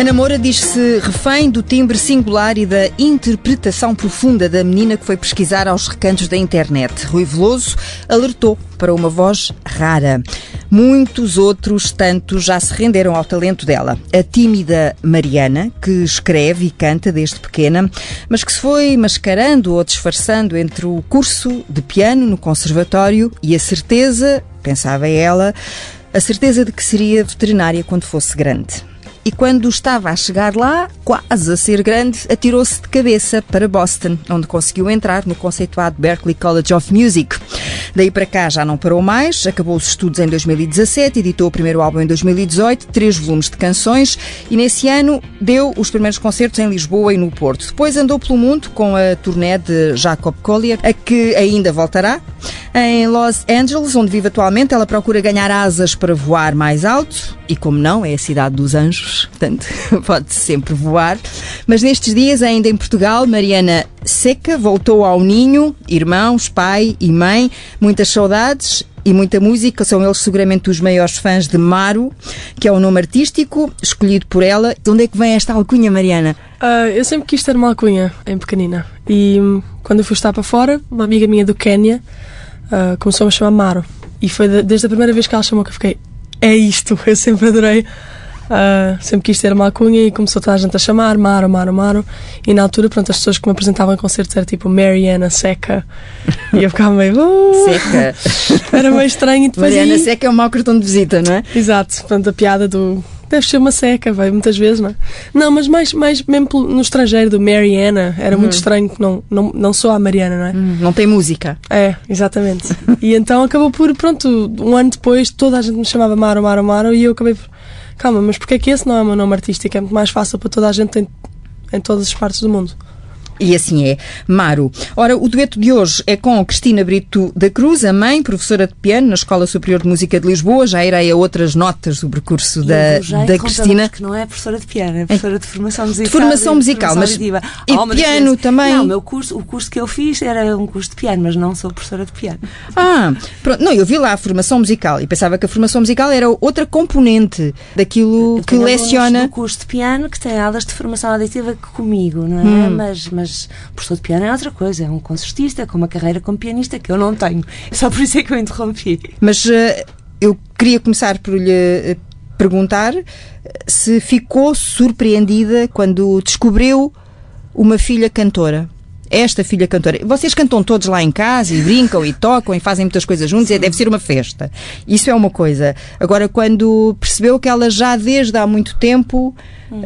Ana Moura diz-se refém do timbre singular e da interpretação profunda da menina que foi pesquisar aos recantos da internet. Rui Veloso alertou para uma voz rara. Muitos outros tantos já se renderam ao talento dela. A tímida Mariana, que escreve e canta desde pequena, mas que se foi mascarando ou disfarçando entre o curso de piano no conservatório e a certeza, pensava ela, a certeza de que seria veterinária quando fosse grande e quando estava a chegar lá, quase a ser grande, atirou-se de cabeça para Boston, onde conseguiu entrar no conceituado Berklee College of Music. Daí para cá já não parou mais, acabou os estudos em 2017, editou o primeiro álbum em 2018, três volumes de canções e nesse ano deu os primeiros concertos em Lisboa e no Porto. Depois andou pelo mundo com a turnê de Jacob Collier, a que ainda voltará. Em Los Angeles, onde vive atualmente, ela procura ganhar asas para voar mais alto e, como não, é a cidade dos anjos, portanto, pode sempre voar. Mas nestes dias, ainda em Portugal, Mariana Seca voltou ao ninho, irmãos, pai e mãe, muitas saudades e muita música. São eles seguramente os maiores fãs de Maru, que é o nome artístico escolhido por ela. De onde é que vem esta alcunha, Mariana? Uh, eu sempre quis ter uma alcunha em pequenina. E hum, quando eu fui estar para fora, uma amiga minha do Quênia uh, começou a me chamar Maro. E foi de, desde a primeira vez que ela chamou que eu fiquei, é isto, eu sempre adorei. Uh, sempre quis ter uma alcunha e começou toda a gente a chamar Maro, Maro, Maro. E na altura, pronto, as pessoas que me apresentavam em concertos eram tipo Mariana Seca. E eu ficava meio. Uh, Seca. Era meio estranho. E depois Mariana aí... Seca é um mau cartão de visita, não é? Exato, portanto, a piada do. Deve ser uma seca, vai muitas vezes, não é? Não, mas mais, mais mesmo no estrangeiro, do Mariana, era muito estranho que não, não, não sou a Mariana, não é? Hum, Não tem música. É, exatamente. e então acabou por, pronto, um ano depois toda a gente me chamava Maro, Maro, Maro e eu acabei por. Calma, mas porquê é que esse não é o meu nome artístico? É muito mais fácil para toda a gente em, em todas as partes do mundo. E assim é. Maru. Ora, o dueto de hoje é com Cristina Brito da Cruz, a mãe, professora de piano na Escola Superior de Música de Lisboa. Já irei a outras notas do percurso da, já da Cristina. que não é professora de piano, é professora de formação musical. De formação e musical, mas- auditiva. e Há uma piano diferença. também? Não, o meu curso, o curso que eu fiz era um curso de piano, mas não sou professora de piano. Ah, pronto. Não, eu vi lá a formação musical e pensava que a formação musical era outra componente daquilo Eu que leciona. do curso de piano que têm aulas de formação auditiva comigo, não é? Hum. Mas, mas professor de piano é outra coisa, é um concertista com uma carreira como pianista que eu não tenho. Só por isso é que eu interrompi. Mas eh, eu queria começar por lhe eh, perguntar eh, se ficou surpreendida quando descobriu uma filha cantora. Esta filha cantora. Vocês cantam todos lá em casa e brincam e tocam e fazem muitas coisas juntos, e deve ser uma festa. Isso é uma coisa. Agora, quando percebeu que ela já desde há muito tempo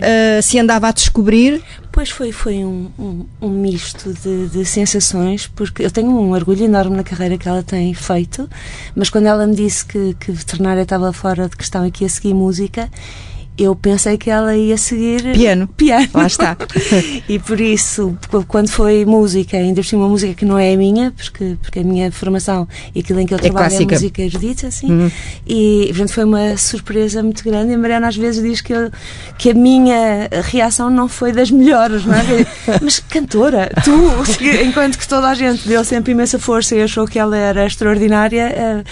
eh, se andava a descobrir, Pois foi, foi um, um, um misto de, de sensações, porque eu tenho um orgulho enorme na carreira que ela tem feito, mas quando ela me disse que, que veterinária estava fora de questão e que ia seguir música, eu pensei que ela ia seguir Piano. piano. Lá está. e por isso, qu- quando foi música, ainda por cima uma música que não é a minha, porque, porque a minha formação e aquilo em que eu trabalho é, clássica. música erudita, assim, e portanto foi uma surpresa muito grande. E a Mariana às vezes diz que, eu- que a minha reação não foi das melhores, não é? Mas cantora, tu, enquanto que toda a gente deu sempre imensa força e achou que ela era extraordinária. eh,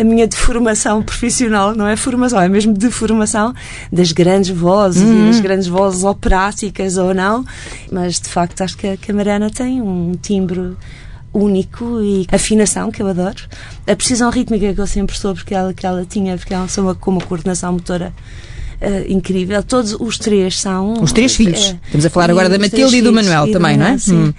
a minha deformação profissional, não é formação, é mesmo deformação das grandes vozes e das grandes vozes operáticas ou não, mas de facto acho que a, que a Mariana tem um timbre único e afinação que eu adoro, a precisão rítmica que eu sempre soube que ela, que ela tinha, porque ela é uma, com uma coordenação motora eh, incrível. Todos os três são. Os três filhos. eh, Estamos a falar agora da Matilde e do Manuel também, não é? Sim. Hum.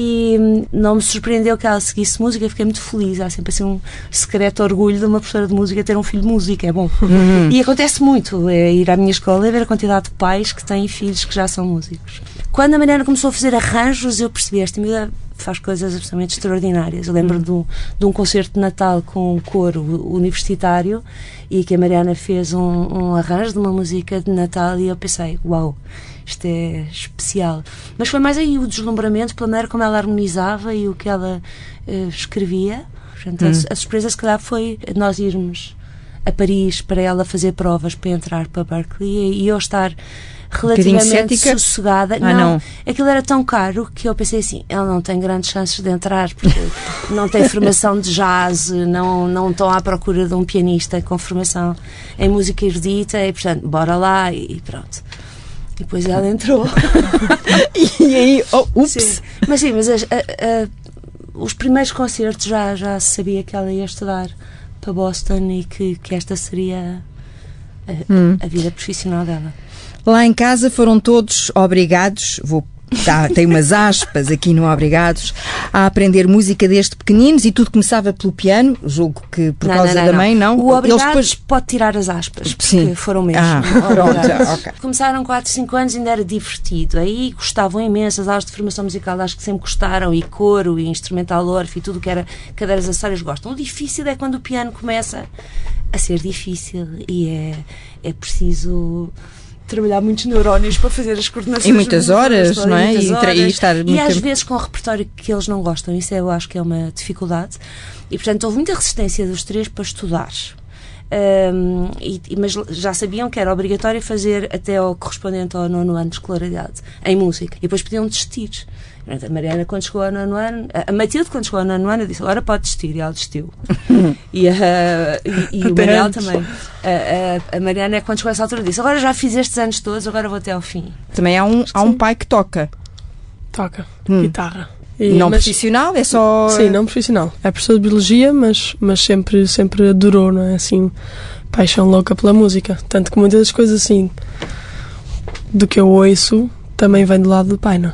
E hum, não me surpreendeu que ela seguisse música, fiquei muito feliz. Há sempre assim um secreto orgulho de uma professora de música ter um filho de música, é bom. Uhum. E acontece muito, é ir à minha escola e ver a quantidade de pais que têm filhos que já são músicos. Quando a Mariana começou a fazer arranjos, eu percebi esta miúda faz coisas absolutamente extraordinárias. Eu lembro de, um, de um concerto de Natal com um coro universitário e que a Mariana fez um, um arranjo de uma música de Natal e eu pensei, uau, isto é especial. Mas foi mais aí o deslumbramento pela maneira como ela harmonizava e o que ela eh, escrevia. Portanto, a, a surpresa, se calhar, foi nós irmos a Paris para ela fazer provas para entrar para Berkeley e eu estar relativamente cética? sossegada. Ah, não. aquilo era tão caro que eu pensei assim: ela não tem grandes chances de entrar porque não tem formação de jazz, não, não estão à procura de um pianista com formação em música erudita e, portanto, bora lá e, pronto. E depois ela entrou. e aí, oh, ups! Sim. Mas sim, mas as, a, a, os primeiros concertos já, já se sabia que ela ia estudar para Boston e que, que esta seria a, Hum. a vida profissional dela. Lá em casa foram todos obrigados, vou Tá, tem umas aspas aqui no Obrigados, a aprender música desde pequeninos e tudo começava pelo piano, julgo que por Não, causa não, não, da mãe, não? O Eles obrigados depois- pode tirar as aspas, porque Sim. foram mesmo. Ah, pronto, obrigados. ok. Começaram 4, 5 anos ainda era divertido. Aí gostavam imenso, as aulas de formação musical acho que sempre gostaram, e coro, e instrumental orfe, e tudo que era cadeiras acessórias gostam. O difícil é quando o piano começa a ser difícil e é, é preciso trabalhar muitos neurónios para fazer as coordenações. E muitas horas, não é? E tra- e horas. estar E às tempo- vezes com repertório que eles não gostam, isso eu acho que é uma dificuldade. E portanto houve muita resistência dos três para estudar. Ahm, e- mas já sabiam que era obrigatório fazer até ao correspondente ao nono ano de escolaridade em música e depois podiam desistir. A Mariana, quando chegou ao nono ano, a Matilde, quando chegou ao nono ano, disse: Agora pode desistir. E ela desistiu. e, a- e- e o antes. também. A, a- a Mariana, é quando chegou a essa altura, disse: Agora já fiz estes anos todos, agora vou até ao fim. Também há um, há um pai que toca. Toca Hum. guitarra. E- não mas- profissional, é só. Sim, não profissional. É professor de biologia, mas, mas sempre, sempre adorou, não é? Assim, paixão louca pela música. Tanto que muitas das coisas assim do que eu ouço também vem do lado do pai, não é?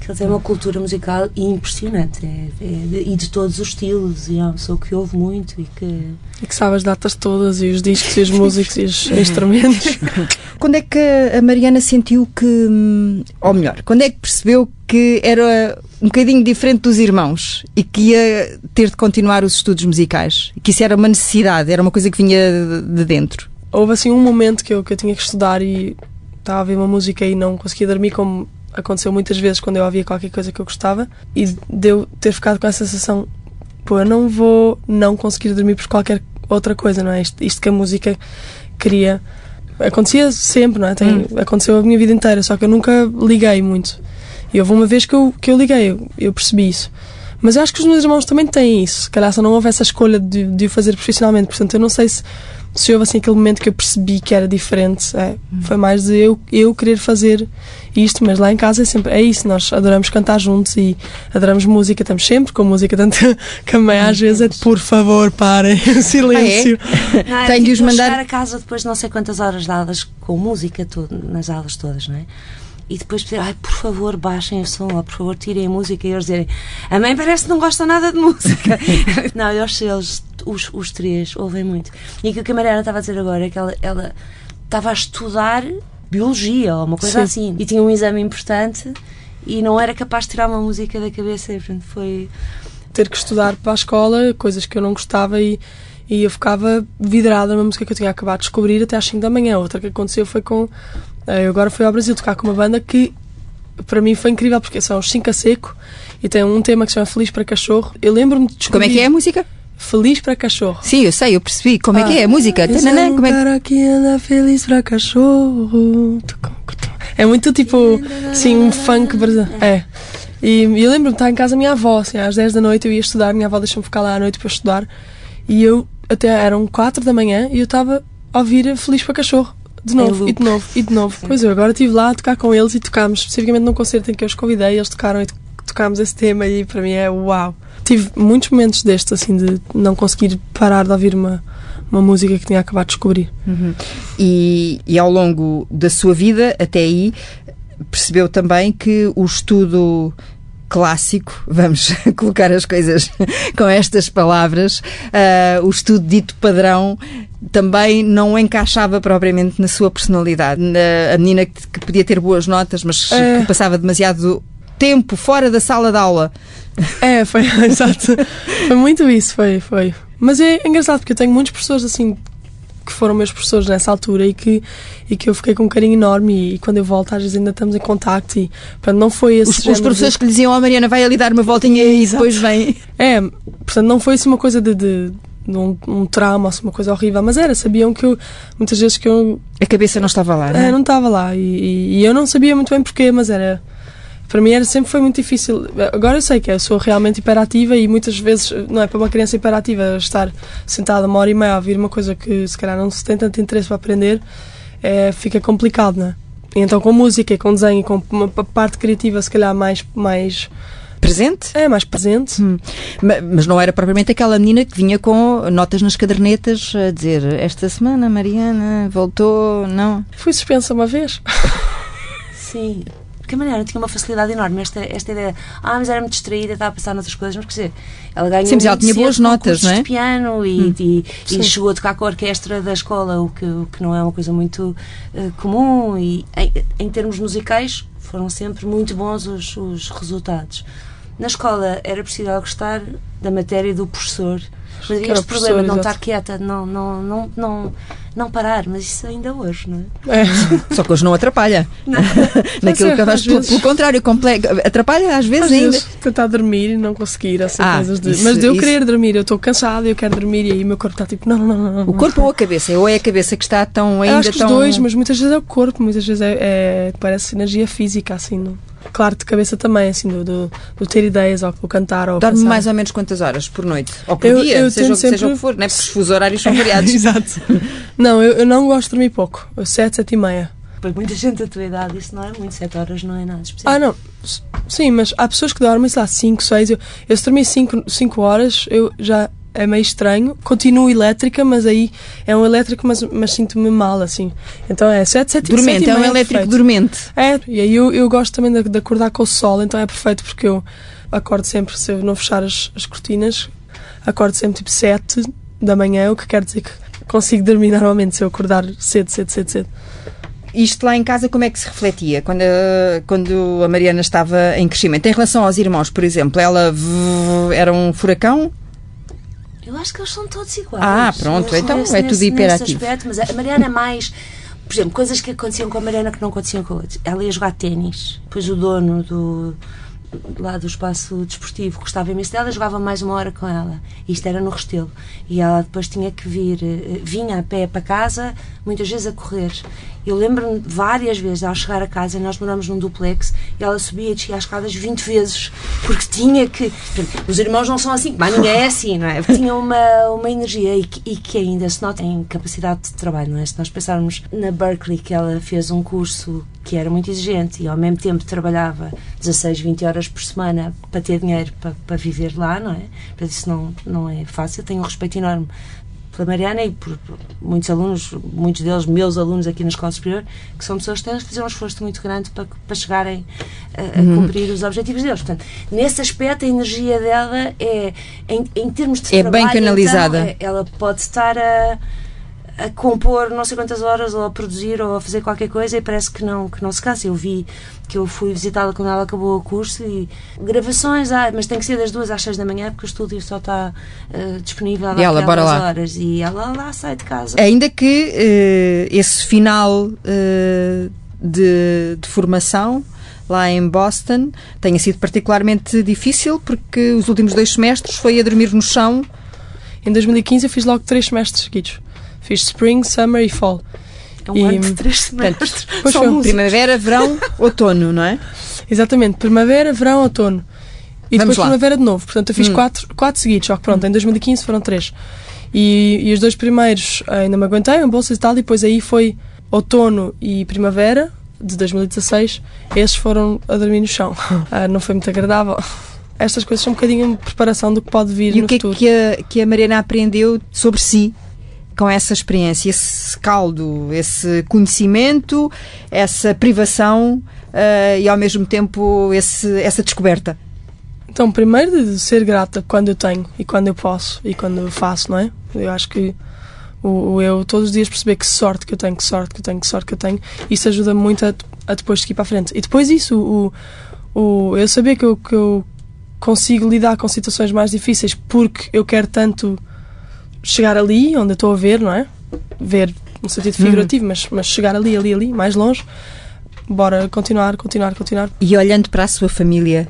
Que ele tem uma cultura musical impressionante é- é- e de todos os estilos. E é uma pessoa que ouve muito e que. E que sabe as datas todas e os discos e os músicos e os instrumentos. Quando é que a Mariana sentiu que. hum, Ou melhor, quando é que percebeu que era um bocadinho diferente dos irmãos e que ia ter de continuar os estudos musicais? Que isso era uma necessidade, era uma coisa que vinha de- de dentro. Houve assim um momento que eu, que eu tinha que estudar e estava a ouvir uma música e não conseguia dormir, como aconteceu muitas vezes quando eu ouvia qualquer coisa que eu gostava, e deu ter ficado com essa sensação: pô, eu não vou não conseguir dormir por qualquer outra coisa, não é? Isto, isto que a música queria. Acontecia sempre, não é? Tem, Aconteceu a minha vida inteira, só que eu nunca liguei muito. E houve uma vez que eu, que eu liguei, eu, eu percebi isso. Mas eu acho que os meus irmãos também têm isso. Se calhar só não houve essa escolha de, de o fazer profissionalmente. Portanto, eu não sei se, se houve assim aquele momento que eu percebi que era diferente. É, Foi mais de eu, eu querer fazer isto, mas lá em casa é sempre é isso. Nós adoramos cantar juntos e adoramos música. Estamos sempre com música, tanto que a mãe às vezes é de por favor, parem, silêncio. Não, era Tenho de os tipo eu mandar- chegar a casa depois de não sei quantas horas de aulas com música, tudo, nas aulas todas, não é? E depois pedir, ai, por favor, baixem o som, ou por favor, tirem a música. E eles dizerem, a mãe parece que não gosta nada de música. não, eu acho que eles, os, os três, ouvem muito. E aquilo que a Mariana estava a dizer agora é que ela, ela estava a estudar biologia ou uma coisa Sim. assim. E tinha um exame importante e não era capaz de tirar uma música da cabeça. E, portanto, foi. ter que estudar para a escola, coisas que eu não gostava e, e eu ficava vidrada numa música que eu tinha acabado de descobrir até às 5 da manhã. Outra que aconteceu foi com. Eh, Eu agora fui ao Brasil tocar com uma banda que para mim foi incrível porque são os 5 a seco e tem um tema que se chama Feliz para Cachorro. Eu lembro-me de descobrir. Como é que é a música? Feliz para Cachorro. Sim, eu sei, eu percebi. Como é que Ah. é a música? Esse Tananã, é um como é que- cara que anda feliz para cachorro. É muito tipo, sim, um funk brasileiro. É. E eu lembro-me de estar em casa da minha avó, assim, às 10 da noite eu ia estudar, minha avó deixou-me ficar lá à noite para estudar. E eu, até eram 4 da manhã e eu estava a ouvir Feliz para Cachorro. De novo, e de novo, e de novo. Pois eu agora estive lá a tocar com eles e tocámos, especificamente num concerto em que eu os convidei, eles tocaram e to- tocámos esse tema e para mim é uau. Tive muitos momentos destes, assim, de não conseguir parar de ouvir uma, uma música que tinha acabado de descobrir. E, e ao longo da sua vida, até aí, percebeu também que o estudo clássico, vamos colocar as coisas com estas palavras, ah, o estudo dito padrão também não encaixava propriamente na sua personalidade. Na- a menina que, que podia ter boas notas, mas É. que passava demasiado tempo fora da sala de aula. É, foi, exato. Foi muito isso, foi, foi. Mas é engraçado porque eu tenho muitos professores assim que foram meus professores nessa altura e que, e que eu fiquei com um carinho enorme e, quando eu volto às vezes ainda estamos em contacto e portanto, não foi esse Os, os género de- professores que lhe diziam, ó Mariana, vai ali dar uma voltinha e depois vem. É, portanto não foi assim uma coisa de, de um, um trauma, assim, uma coisa horrível, mas era, sabiam que eu, muitas vezes que eu A cabeça não estava lá, não é? É, não estava lá e, e- e eu não sabia muito bem porquê, mas era. Para mim era, sempre foi muito difícil. Agora eu sei que eu sou realmente hiperativa e muitas vezes, não é para uma criança hiperativa estar sentada uma hora e meia a ouvir uma coisa que se calhar não se tem tanto interesse para aprender, é, fica complicado, não é? Então com música, com desenho, com uma parte criativa, se calhar mais, mais Presente? é mais presente. Hum. Ma- Mas não era propriamente aquela menina que vinha com notas nas cadernetas a dizer esta semana Mariana voltou, não? Fui suspensa uma vez. Sim. Porque a Mariana tinha uma facilidade enorme. Esta, esta ideia, ah, mas era muito distraída, estava a pensar noutras coisas, mas quer dizer, ela ganhou Sim, mas ela muito tinha boas notas, não é? de piano e, e- e Sim. chegou a tocar com a orquestra da escola, o que, o que não é uma coisa muito eh, comum. E em, em termos musicais, foram sempre muito bons os, os resultados. Na escola era preciso gostar da matéria e do professor. Mas havia este problema de não estar quieta, não, não, não, não, não parar, mas isso ainda hoje, não é? É. Só que hoje não atrapalha. Naquilo Mas é, que eu às pelo, vezes. pelo contrário, atrapalha às vezes Às ainda. vezes tentar dormir e não conseguir, assim, Ah, coisas de. isso- Mas de eu isso- querer dormir, eu estou cansada, eu quero dormir e aí o meu corpo está tipo, não, não, não, não. O não. corpo ou a cabeça? Ou é a cabeça que está tão Eu ainda acho que tão. os dois, mas muitas vezes é o corpo, muitas vezes é, é- parece energia física, assim. Não? Claro, de cabeça também, assim, do, do, do ter ideias, ou do cantar, ou Dorme pensar. mais ou menos quantas horas por noite? Ou por Eu- dia? eu seja, o que- seja o sempre- que for, né? porque os fusos horários são variados. Exato. Não, eu, eu não gosto de dormir pouco. Eu sete, sete e meia. Para muita gente da tua idade, isso não é muito, 7 horas não é nada especial. Ah, não. Sim, mas há pessoas que dormem, sei lá, 5, 6. Eu, eu se dormir 5 horas, eu já é meio estranho. Continuo elétrica, mas aí é um elétrico, mas, mas sinto-me mal, assim. Então é 7, 7 Dormente, é um elétrico dormente. É, e aí eu, eu gosto também de, de acordar com o sol, então é perfeito porque eu acordo sempre, se eu não fechar as, as cortinas, acordo sempre tipo 7 da manhã, o que quer dizer que consigo dormir normalmente se eu acordar cedo, cedo, cedo, cedo. Isto lá em casa, como é que se refletia quando a, quando a Mariana estava em crescimento? Em relação aos irmãos, por exemplo, ela era um furacão? Eu acho que eles são todos iguais. Ah, pronto, então nesse- é tudo nesse- hiperativo. Nesse aspecto, mas a Mariana é mais. Por exemplo, coisas que aconteciam com a Mariana que não aconteciam com a outra. Ela ia jogar ténis, depois o dono do lá do espaço desportivo gostava imenso dela, jogava mais uma hora com ela. Isto era no Restelo. E ela depois tinha que vir, eh, vinha a pé para casa, muitas vezes a correr. Eu lembro-me várias vezes ao chegar a casa, nós moramos num duplex, e ela subia e descia as escadas 20 vezes, porque tinha que. Os irmãos não são assim, mas ninguém é assim, não é? Tinha uma, uma energia e que, e que ainda se nota em capacidade de trabalho, não é? Se nós pensarmos na Berkeley, que ela fez um curso que era muito exigente e ao mesmo tempo trabalhava 16, 20 horas por semana para ter dinheiro para, para viver lá, não é? Portanto, isso não, não é fácil. Tenho um respeito enorme pela Mariana e por muitos alunos, muitos deles meus alunos aqui na Escola Superior, que são pessoas que têm fazer um esforço muito grande para, para chegarem a, a cumprir os objetivos deles. Portanto, nesse aspecto, a energia dela é, em, em termos de É bem trabalho, canalizada. então, ela pode estar a, a compor não sei quantas horas ou a produzir ou a fazer qualquer coisa e parece que não, que não se cansa. Eu vi que eu fui visitá-la quando ela acabou o curso e gravações, ah, mas tem que ser das duas às seis da manhã porque o estúdio só está eh, disponível E ela, bora lá. horas e ela lá sai de casa. Ainda que eh, esse final eh, de, de formação lá em Boston tenha sido particularmente difícil porque os últimos dois semestres foi a dormir no chão. Em 2015 eu fiz logo três semestres seguidos. Fiz Spring, Summer e Fall. É um E, ano de três semestres. Pois Só foi, música. Primavera, verão, outono, não é? Exatamente, primavera, verão, outono. E Vamos depois lá. primavera de novo. Portanto, eu fiz Hum. quatro, quatro seguidos, só que pronto, em 2015 foram três. E, e os dois primeiros ainda me aguentei, um bolsa e tal, e depois aí foi outono e primavera de 2016. Esses foram a dormir no chão. Ah, não foi muito agradável. Estas coisas são um bocadinho preparação do que pode vir E no o que é futuro. que a, que a Mariana aprendeu sobre si com essa experiência, esse caldo, esse conhecimento, essa privação eh, e ao mesmo tempo esse, essa descoberta? Então, primeiro de ser grata quando eu tenho e quando eu posso e quando eu faço, não é? Eu acho que o, o eu todos os dias perceber que sorte que eu tenho, que sorte que eu tenho, que sorte que eu tenho, isso ajuda muito a, a depois seguir para a frente. E depois isso, o, o, eu saber que eu, que eu consigo lidar com situações mais difíceis porque eu quero tanto chegar ali onde eu estou a ver, não é? Ver no sentido figurativo, mas, mas chegar ali, ali, ali, mais longe. Bora continuar, continuar, continuar. E olhando para a sua família,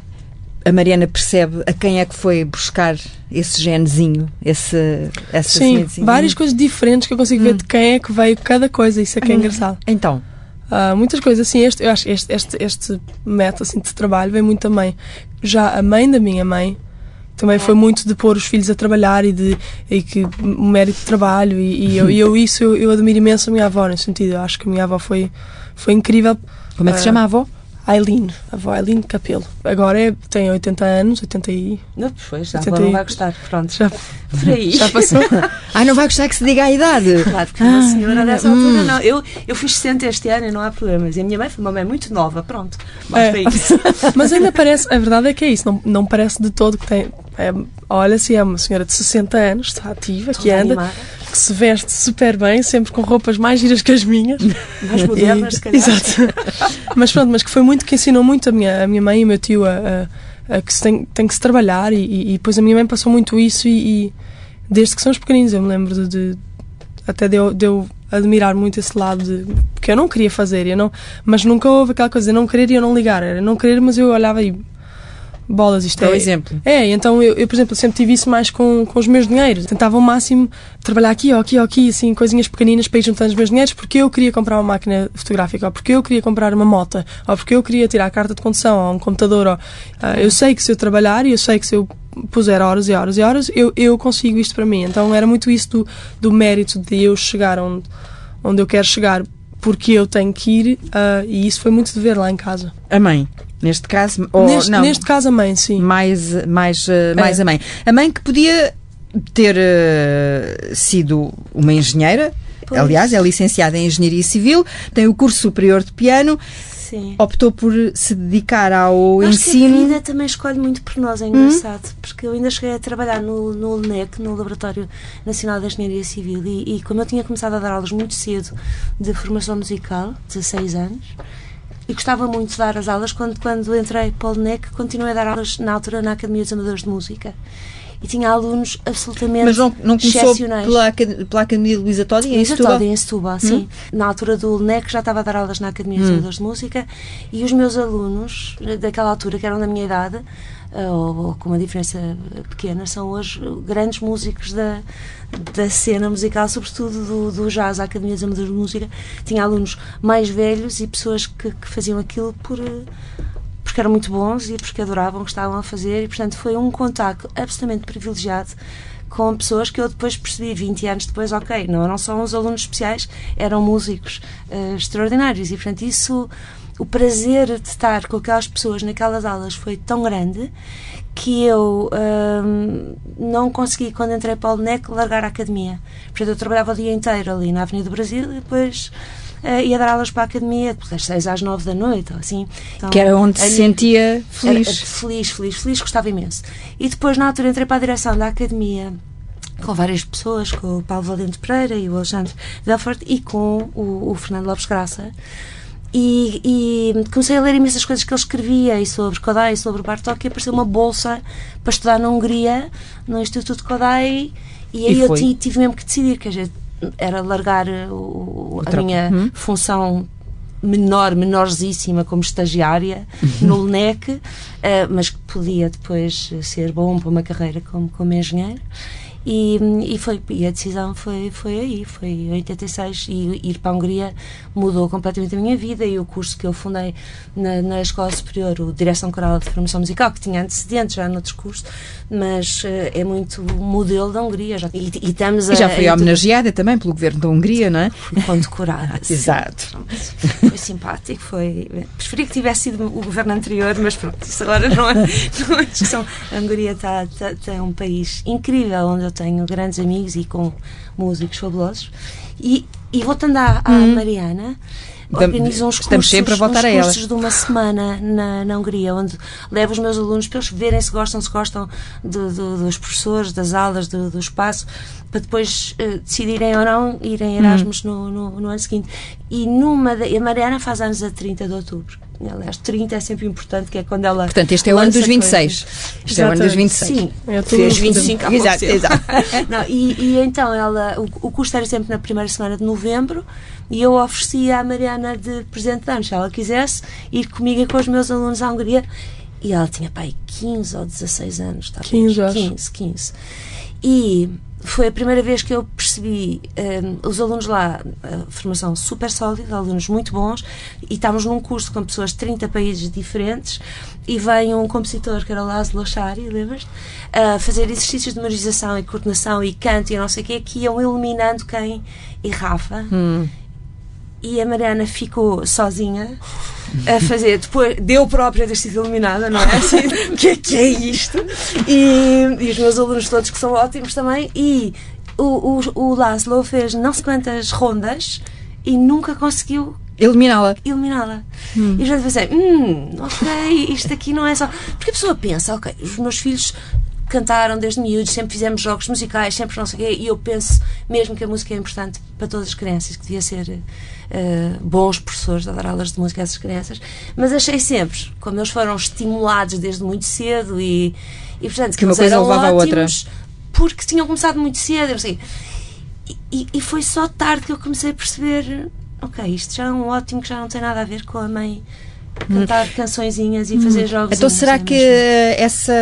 a Mariana percebe a quem é que foi buscar esse genezinho, esse, essa Sim, várias coisas diferentes que eu consigo ver de quem é que veio cada coisa, isso é que é engraçado. Então, Ah, muitas coisas, assim, este, eu acho que este, este, este método assim, de trabalho vem muito também. Já a mãe da minha mãe também foi muito de pôr os filhos a trabalhar e de e que o mérito de trabalho e, e eu, e eu isso eu, eu admiro imenso a minha avó nesse sentido. Eu acho que a minha avó foi foi incrível. Como é que se chama a avó? Aileen, a avó Aileen Capelo. Agora é, tem 80 anos, 80 e... Não, pois, já 80 não vai gostar, pronto. Já, por aí. Já passou? ah, não vai gostar que se diga a idade? Claro, porque ah, uma senhora dessa hum. altura não. Eu, eu fiz 60 este ano e não há problemas. E a minha mãe foi uma mãe muito nova, pronto. É. Mas ainda parece, a verdade é que é isso, não, não parece de todo que tem... É, olha-se, é uma senhora de 60 anos, está ativa, que anda... Animada que se veste super bem, sempre com roupas mais giras que as minhas. Mais modernas, se calhar. Exato. mas pronto, mas que foi muito, que ensinou muito a minha, a minha mãe e o meu tio a, a, a que se tem, tem que se trabalhar e, e, e, depois a minha mãe passou muito isso e, e desde que somos pequeninos eu me lembro de, de até de eu, de eu admirar muito esse lado de porque eu não queria fazer, eu não, mas nunca houve aquela coisa de não querer e eu não ligar, era não querer, mas eu olhava e bolas, isto é. é exemplo. É, então eu, eu, por exemplo, sempre tive isso mais com, com os meus dinheiros. Tentava ao máximo trabalhar aqui ou aqui ou aqui, assim, coisinhas pequeninas para ir juntando os meus dinheiros porque eu queria comprar uma máquina fotográfica, ou porque eu queria comprar uma moto, ou porque eu queria tirar a carta de condução, ou um computador. Ou, uh, eu sei que se eu trabalhar e eu sei que se eu puser horas e horas e horas, eu, eu consigo isto para mim. Então era muito isso do, do mérito de eu chegar onde, onde eu quero chegar porque eu tenho que ir uh, e isso foi muito de ver lá em casa. A mãe? Neste caso, ou neste, não, neste caso a mãe, sim. Mais, mais, uh, mais é. a mãe. A mãe que podia ter uh, sido uma engenheira, aliás, é licenciada em Engenharia Civil, tem o curso superior de piano. Sim. Optou por se dedicar ao Acho ensino. Que a vida também escolhe muito por nós, é engraçado, hum? porque eu ainda cheguei a trabalhar no, no LNEC, no Laboratório Nacional de Engenharia Civil, e, e como eu tinha começado a dar aulas muito cedo de formação musical, 16 anos, e gostava muito de dar as aulas quando, quando entrei para o LNEC, continuei a dar aulas na altura na Academia dos Amadores de Música. E tinha alunos absolutamente Mas não, não começou pela, pela Academia de Luísa Todi em Setúbal? Todi, em Setúbal, sim. Hum? Na altura do LNEC já estava a dar aulas na Academia dos hum. Amadores de Música e os meus alunos, daquela altura, que eram da minha idade, eh, ou, ou, com uma diferença pequena, são hoje grandes músicos da, da cena musical, sobretudo do, do jazz, a Academia dos Amadores de Música. Tinha alunos mais velhos e pessoas que, que faziam aquilo por porque eram muito bons e porque adoravam o que estavam a fazer e portanto foi um contacto absolutamente privilegiado com pessoas que eu depois percebi 20 anos depois, ok, não eram só uns alunos especiais, eram músicos uh, extraordinários e portanto isso o prazer de estar com aquelas pessoas naquelas aulas foi tão grande que eu hum, não consegui, quando entrei para o NEC, largar a academia. Portanto, eu trabalhava o dia inteiro ali na Avenida do Brasil e depois ia dar aulas para a academia das 6 às 9 da noite, ou assim. Então, que era onde se sentia feliz. Era, feliz, feliz, feliz, gostava imenso. E depois, na altura, entrei para a direção da academia com várias pessoas, com o Paulo Valente Pereira e o Alexandre Delfort e com o, o Fernando Lopes Graça. E, e, comecei a ler imensas coisas que ele escrevia e sobre Kodai e sobre Bartók e apareceu uma bolsa para estudar na Hungria no Instituto Kodai e aí e eu tive mesmo que decidir que era largar o, a minha hum? função menor, menorzíssima como estagiária uhum. no LNEC, uh, mas que podia depois ser bom para uma carreira como, como engenheiro. E, e, foi, e a decisão foi, foi aí, foi em 86. E ir para a Hungria mudou completamente a minha vida. E o curso que eu fundei na, na Escola Superior, o Direção Coral de Formação Musical, que tinha antecedentes já noutros cursos, mas uh, é muito modelo da Hungria. Já, e, e, estamos a, e já foi homenageada também pelo governo da Hungria, não é? Condecorada. Exato. Foi simpático. Foi, preferi que tivesse sido o governo anterior, mas pronto, isso agora não é, não é discussão. A Hungria está, está, está um país incrível onde eu tenho grandes amigos e com músicos fabulosos. E, e voltando à, à hum. Mariana, organizam uns Estamos cursos, sempre a voltar a ela. cursos de uma semana na, na Hungria, onde levo os meus alunos para eles verem se gostam, se gostam de, de, dos professores, das aulas, do, do espaço, para depois uh, decidirem ou não irem Erasmus hum. no, no, no, ano seguinte. E numa a Mariana faz anos a 30 de outubro. Aliás, 30 é sempre importante, que é quando ela. Portanto, este é o ano dos 26. Este é o ano dos 26. Sim, é fez 25 há Exato, exato. Não, e, e, então ela, o, o curso era sempre na primeira semana de novembro e eu oferecia à Mariana de presente de ano, se ela quisesse, ir comigo e com os meus alunos à Hungria E ela tinha, pai, 15 ou 16 anos, talvez. 15, acho. 15, 15. E foi a primeira vez que eu percebi um, os alunos lá, formação super sólida, alunos muito bons, e estávamos num curso com pessoas de 30 países diferentes, e vem um compositor, que era o Laszlo Lachari, lembras? A fazer exercícios de memorização e coordenação e canto e não sei o quê, que iam eliminando quem errava. Hum. E a Mariana ficou sozinha a fazer, depois deu própria ter sido eliminada, não é? Assim, o que é que é isto? E, e os meus alunos todos que são ótimos também. E o, o, o Laszlo fez não sei quantas rondas e nunca conseguiu Eliminá-la. eliminá-la. E já pensei, hum, ok, isto aqui não é só. Porque a pessoa pensa, ok, os meus filhos cantaram desde miúdos, sempre fizemos jogos musicais, sempre não sei o quê, e eu penso mesmo que a música é importante para todas as crianças, que devia ser eh, bons professores a dar aulas de música a essas crianças, mas achei sempre, como eles foram estimulados desde muito cedo e, e portanto, Que uma coisa eram levava a outra. Porque tinham começado muito cedo, sei. E, e- e foi só tarde que eu comecei a perceber ok, isto já é um ótimo que já não tem nada a ver com a mãe cantar cançõezinhas e fazer jogos. Então será que essa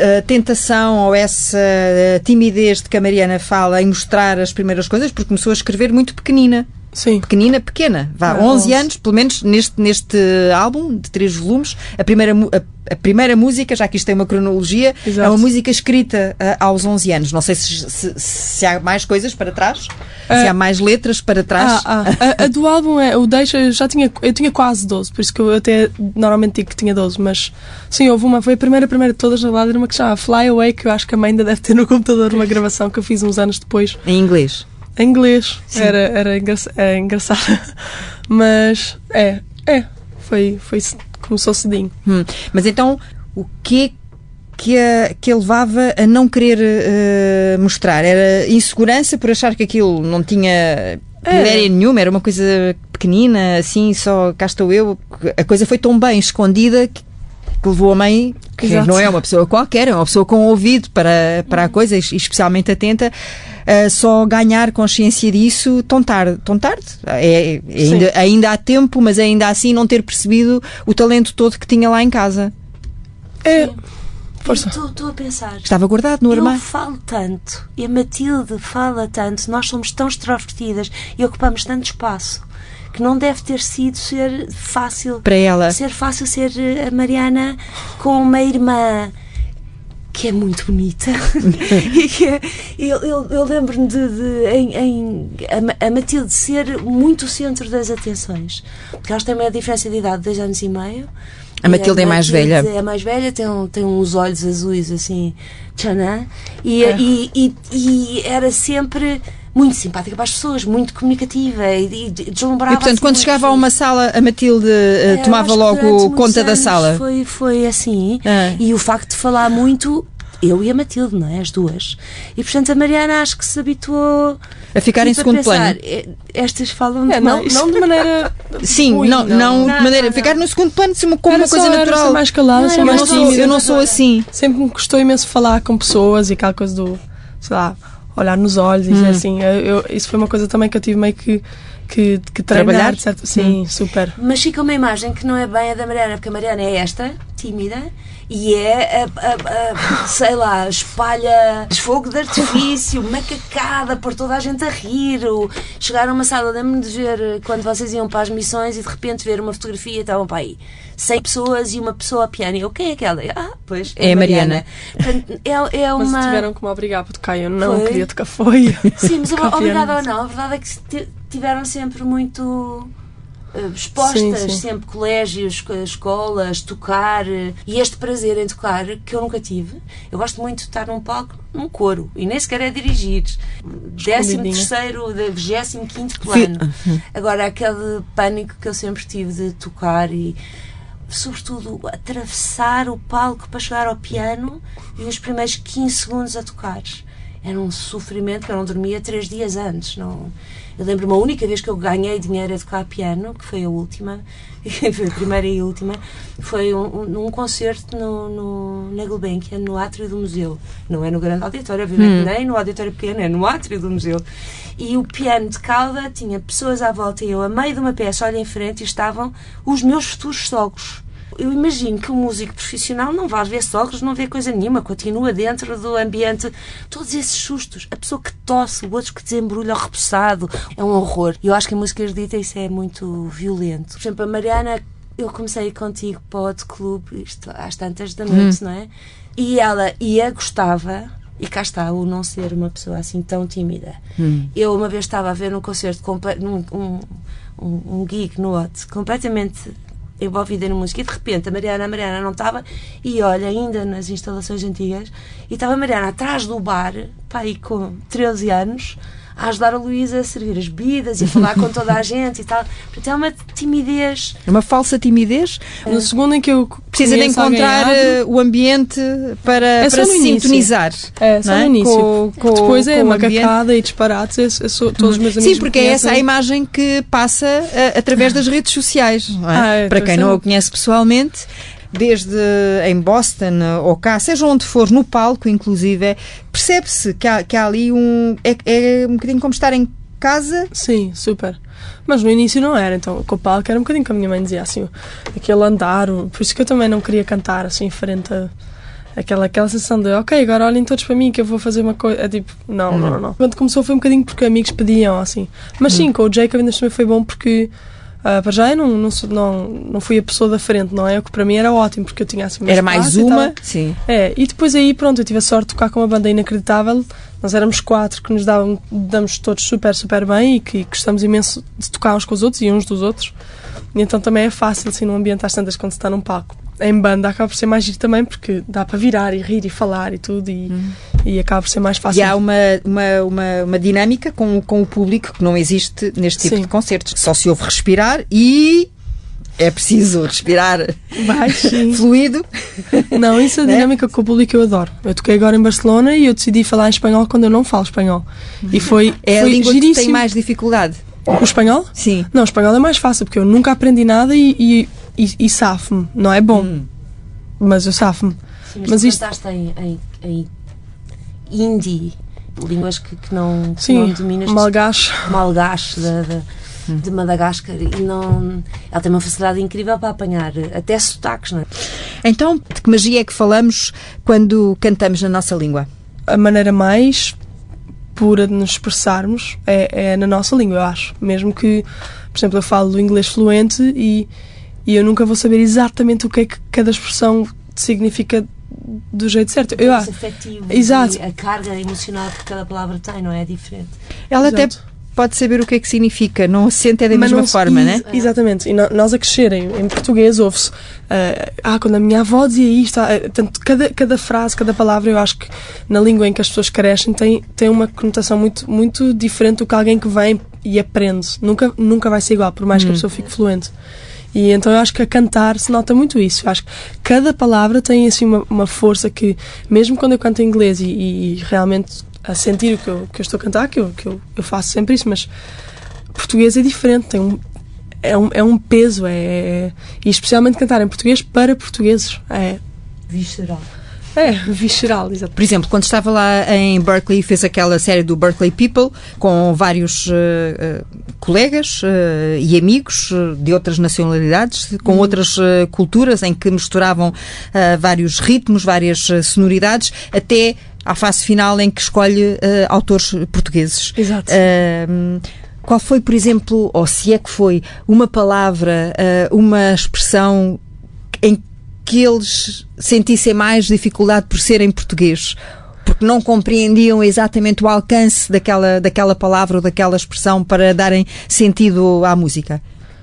a tentação ou essa timidez de que a Mariana fala em mostrar as primeiras coisas, porque começou a escrever muito pequenina. Sim. Pequenina, pequena. Vá, Ah, 11 11. anos, pelo menos neste, neste álbum de três volumes. A primeira, a, a primeira música, já que isto tem uma cronologia, é Exato. uma música escrita ah, aos 11 anos. Não sei se, se- se há mais coisas para trás, se Ah. há mais letras para trás. Ah, ah. A, a do álbum é o Deixa, já tinha, eu tinha quase 12, por isso que eu até normalmente digo que tinha 12, mas sim, houve uma, foi a primeira, primeira de todas na uma que chama Fly Away, que eu acho que a mãe ainda deve ter no computador uma gravação que eu fiz uns anos depois, Em inglês. Em inglês, era, era é engraçado, mas é, é, foi, foi, começou cedinho. Hum. Mas então, o que é que a, que a levava a não querer eh, mostrar? Era insegurança por achar que aquilo não tinha ideia nenhuma, era uma coisa pequenina, assim, só cá estou eu. A coisa foi tão bem escondida que, que levou a mãe, que Exato. não é uma pessoa qualquer, é uma pessoa com ouvido para, para a coisa, e especialmente atenta, a só ganhar consciência disso tão tarde. Tão tarde. É, é- ainda, ainda há tempo, mas ainda assim não ter percebido o talento todo que tinha lá em casa. É. Estou a pensar. Estava guardado no Eu armário. falo tanto e a Matilde fala tanto, nós somos tão extrovertidas e ocupamos tanto espaço que não deve ter sido ser fácil. Para ela. ser fácil ser eh, a Mariana com uma irmã que é muito bonita. E que é, eu, eu, eu lembro-me de, de- em, em- a, a Matilde ser muito o centro das atenções. Porque elas têm uma diferença de idade de dois anos e meio. A Matilde é mais Matilde velha. é mais velha tem, tem uns olhos azuis assim tchanã. E, e, e, e era sempre muito simpática para as pessoas, muito comunicativa e, e deslumbrava E portanto, assim quando chegava a pessoas. uma sala, a Matilde eu tomava logo conta da sala. Foi, foi assim. Ah. E o facto de falar muito, eu e a Matilde, não é? As duas. E portanto a Mariana acho que se habituou. A ficar em tipo, a segundo pensar, plano. eh, Estas falam É, não, não de maneira. Sim, ruim, não, não, de Não, maneira. não, ficar não. no segundo plano como Era uma coisa só- era natural. ser mais calada, Não, era mais tímida. eu não sou assim. sempre me custou imenso falar com pessoas e aquela coisa do, sei lá, olhar nos olhos e Hum. dizer assim. Eu, eu- isso foi uma coisa também que eu tive meio que, que, que treinar, Trabalhar? de certo? Sim, super. Mas fica uma imagem que não é bem a da Mariana, porque a Mariana é esta, tímida, e é, a, a- a- sei lá, espalha fogo de artifício, macacada, por toda a gente a rir. Ou chegar a uma sala, lembro-me de ver quando vocês iam para as missões e de repente ver uma fotografia e estavam para aí 100 pessoas e uma pessoa a piano. E eu, quem é aquela? Ah, pois, É a Mariana. Portanto, é, é Mas uma. tiveram que me obrigar para tocar. Eu não Foi? queria tocar. Foi. Sim, mas obrigada ou não, a verdade é que ti- tiveram sempre muito expostas, Sim, sim. sempre colégios, co- escolas, tocar eh, e este prazer em tocar que eu nunca tive. Eu gosto muito de estar num palco, num coro e nem sequer é dirigir. Décimo Escondidinha. terceiro, de vigésimo quinto plano. Agora aquele pânico que eu sempre tive de tocar e sobretudo atravessar o palco para chegar ao piano e os primeiros 15 segundos a tocar. Era um sofrimento que eu não dormia três dias antes. Não... Eu lembro-me a única vez que eu ganhei dinheiro a tocar piano, que foi a última, foi a primeira e última, foi um, um, num concerto no, no, na Gulbenkian, no átrio do museu. Não é no grande auditório, obviamente, nem no auditório pequeno, é no átrio do museu. E o piano de cauda tinha pessoas à volta e eu, a meio de uma peça, olho em frente, e estavam os meus futuros sogros. Eu imagino que o músico profissional não vai ver sogros, não vê coisa nenhuma, continua dentro do ambiente. Todos esses sustos, a pessoa que tosse, o outro que desembrulha o repousado, é um horror. Eu acho que a música erudita isso é muito violento. Por exemplo, a Mariana, eu comecei contigo para o outro clube, isto às tantas da noite, hum. não é? E ela ia, gostava, e cá está o não ser uma pessoa assim tão tímida. Hum. Eu uma vez estava a ver um concerto, num, um, um, um gig no outro, completamente envolvida na música e de repente a Mariana, a Mariana não estava e olha ainda nas instalações antigas e estava a Mariana atrás do bar, pá, aí com 13 anos a ajudar a Luísa a servir as bebidas e a falar com toda a gente e tal. Portanto, é uma timidez. É uma falsa timidez. No segundo em que eu precisa de encontrar eh, o ambiente para, é para se sintonizar. É, só é? no início. Com, com, Depois é macacada e disparates. Eu, eu sou, todos os meus amigos Sim, porque é essa a imagem que passa uh, através das redes sociais. É? Ah, é, para quem não a conhece pessoalmente, desde em Boston ou cá, seja onde for, no palco, inclusive, percebe-se que há, que há ali um. É, é um bocadinho como estar em casa. Sim, super. Mas no início não era, então com o palco era um bocadinho que a minha mãe dizia assim, aquele andar, por isso que eu também não queria cantar assim em frente a aquela, aquela sensação de ok, agora olhem todos para mim que eu vou fazer uma coisa. É tipo, não, não, não. não. Quando começou foi um bocadinho porque amigos pediam assim. Mas sim, com o Jacob ainda também foi bom porque Uh, para já eu não, não, não, não fui a pessoa da frente, não é? O que para mim era ótimo, porque eu tinha assim Era mais uma, sim. É, e depois aí, pronto, eu tive a sorte de tocar com uma banda inacreditável. Nós éramos quatro que nos davam, damos todos super, super bem e que gostamos imenso de tocar uns com os outros e uns dos outros. E então também é fácil, assim, num ambiente às tantas quando se está num palco em banda acaba por ser mais giro também porque dá para virar e rir e falar e tudo e, hum. e acaba por ser mais fácil. E há uma, uma, uma, uma, dinâmica com, com o público que não existe neste tipo Sim. de concertos. Só se ouve respirar e é preciso respirar mais fluido. Não, isso é a né? dinâmica com o público eu adoro. Eu toquei agora em Barcelona e eu decidi falar em espanhol quando eu não falo espanhol. E foi É foi a língua giríssimo. que tem mais dificuldade. O espanhol? Sim. Não, o espanhol é mais fácil porque eu nunca aprendi nada e, e e, e safo-me. Não é bom, hum. mas eu safo-me. mas, mas isto... em, em, em hindi, línguas que, que não, que Sim, não dominas. Malgache. Malgache de, de, hum. de, Madagascar. E não, ela tem uma facilidade incrível para apanhar até sotaques, não é? Então, de que magia é que falamos quando cantamos na nossa língua? A maneira mais pura de nos expressarmos é, é na nossa língua, eu acho. Mesmo que, por exemplo, eu falo inglês fluente e e eu nunca vou saber exatamente o que é que cada expressão significa do jeito certo. Eu, acho. Exato. a carga emocional que cada palavra tem, não é? é diferente. Ela Exato. até pode saber o que é que significa, não se sente é da Mas mesma forma, né? Exatamente. E nós a crescerem em português ouve-se. Uh, ah, quando a minha avó dizia isto, ah, tanto, cada, cada frase, cada palavra, eu acho que na língua em que as pessoas crescem tem, tem uma conotação muito, muito diferente do que alguém que vem e aprende. Nunca, nunca vai ser igual, por mais hum. que a hum. pessoa fique fluente. E então eu acho que a cantar se nota muito isso. Eu acho que cada palavra tem assim uma, uma força que, mesmo quando eu canto em inglês e, e, realmente a sentir o que eu, que eu estou a cantar, que, eu, que eu, eu faço sempre isso, mas português é diferente, tem um, é, um, é um peso, é, é, e especialmente cantar em português para portugueses. É visceral. É, visceral, exato. Por exemplo, quando estava lá em Berkeley, fez aquela série do Berkeley People com vários uh, uh, colegas uh, e amigos de outras nacionalidades, com uhum. outras culturas, em que misturavam vários ritmos, várias sonoridades, até à fase final em que escolhe autores portugueses. Exato. qual foi, por exemplo, ou se é que foi, uma palavra, uma expressão em que eles sentissem mais dificuldade por serem português? Porque não compreendiam exatamente o alcance daquela, daquela palavra ou daquela expressão para darem sentido à música?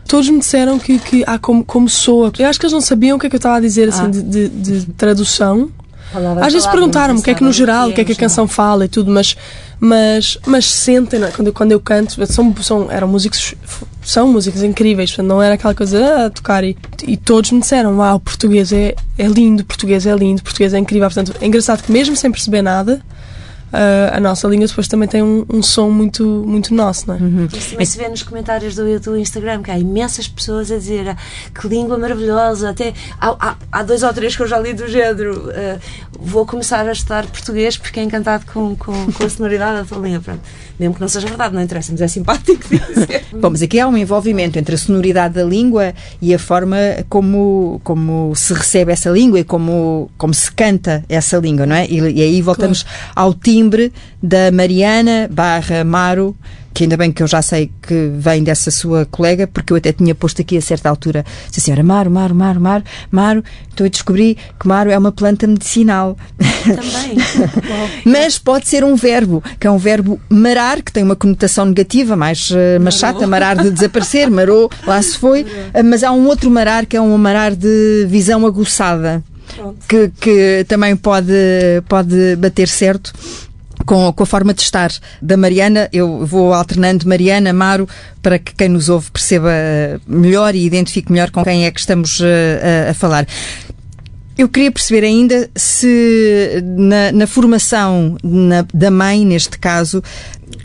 Todos me disseram que, que ah, como, como soa. Eu acho que eles não sabiam o que é que eu estava a dizer assim, ah. de, de, de tradução Palavra, Às vezes perguntaram-me o que é que no geral, o que é que a canção fala e tudo, mas, mas, mas sentem, é? quando, eu, quando eu canto, são, são, eram músicos, são músicas incríveis, portanto, não era aquela coisa a tocar e, e todos me disseram, uau, português é, é lindo, português é lindo, português é incrível, portanto, é engraçado que mesmo sem perceber nada, a nossa língua depois também tem um, um som muito, muito nosso, não é? Uhum. Isso também se vê nos comentários do, do Instagram, que há imensas pessoas a dizer ah, que língua maravilhosa, até há, há, há, dois ou três que eu já li do género. Uh, vou começar a estudar português porque é encantado com, com, com a sonoridade da tua língua. Pronto. Mesmo que não seja verdade, não interessa, mas é simpático dizer. Bom, mas aqui há um envolvimento entre a sonoridade da língua e a forma como, como se recebe essa língua e como, como se canta essa língua, não é? E, e aí voltamos claro. ao timbre da Mariana barra Maro que ainda bem que eu já sei que vem dessa sua colega, porque eu até tinha posto aqui a certa altura, disse assim, Maro, Maro, Maro, Maro, Maro, então eu descobri que Maro é uma planta medicinal. Também. Mas pode ser um verbo, que é um verbo marar, que tem uma conotação negativa, mais, uh, chata, marar de desaparecer, marou, lá se foi, uh, mas há um outro marar que é um marar de visão aguçada. Que, que também pode, pode bater certo com, com a forma de estar da Mariana. Eu vou alternando Mariana, Maro, para que quem nos ouve perceba melhor e identifique melhor com quem é que estamos eh, a, a falar. Eu queria perceber ainda se na, na formação na, da mãe, neste caso,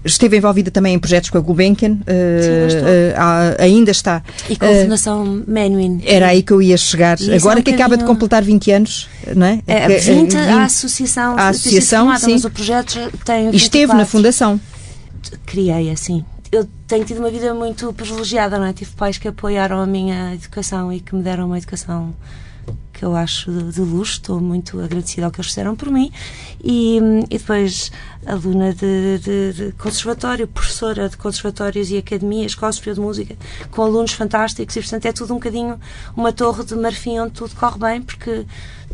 esteve envolvida também em projetos com a Gulbenkian. Uh, uh, ainda está. E com a uh, Fundação Menuhin. Era aí que eu ia chegar. Agora é um que acaba de completar 20 anos, não é? é 20, 20 a associação. A associação, formada, sim. Mas o projeto tem 24. Esteve na Fundação. Criei assim eu tenho tido uma vida muito privilegiada, não é? Tive pais que apoiaram a minha educação e que me deram uma educação que eu acho de, de luxo, estou muito agradecida ao que eles fizeram por mim. E, e depois, aluna de, de, de, conservatório, professora de conservatórios e academias, Escola de Música, com alunos fantásticos, e portanto é tudo um bocadinho uma torre de marfim onde tudo corre bem, porque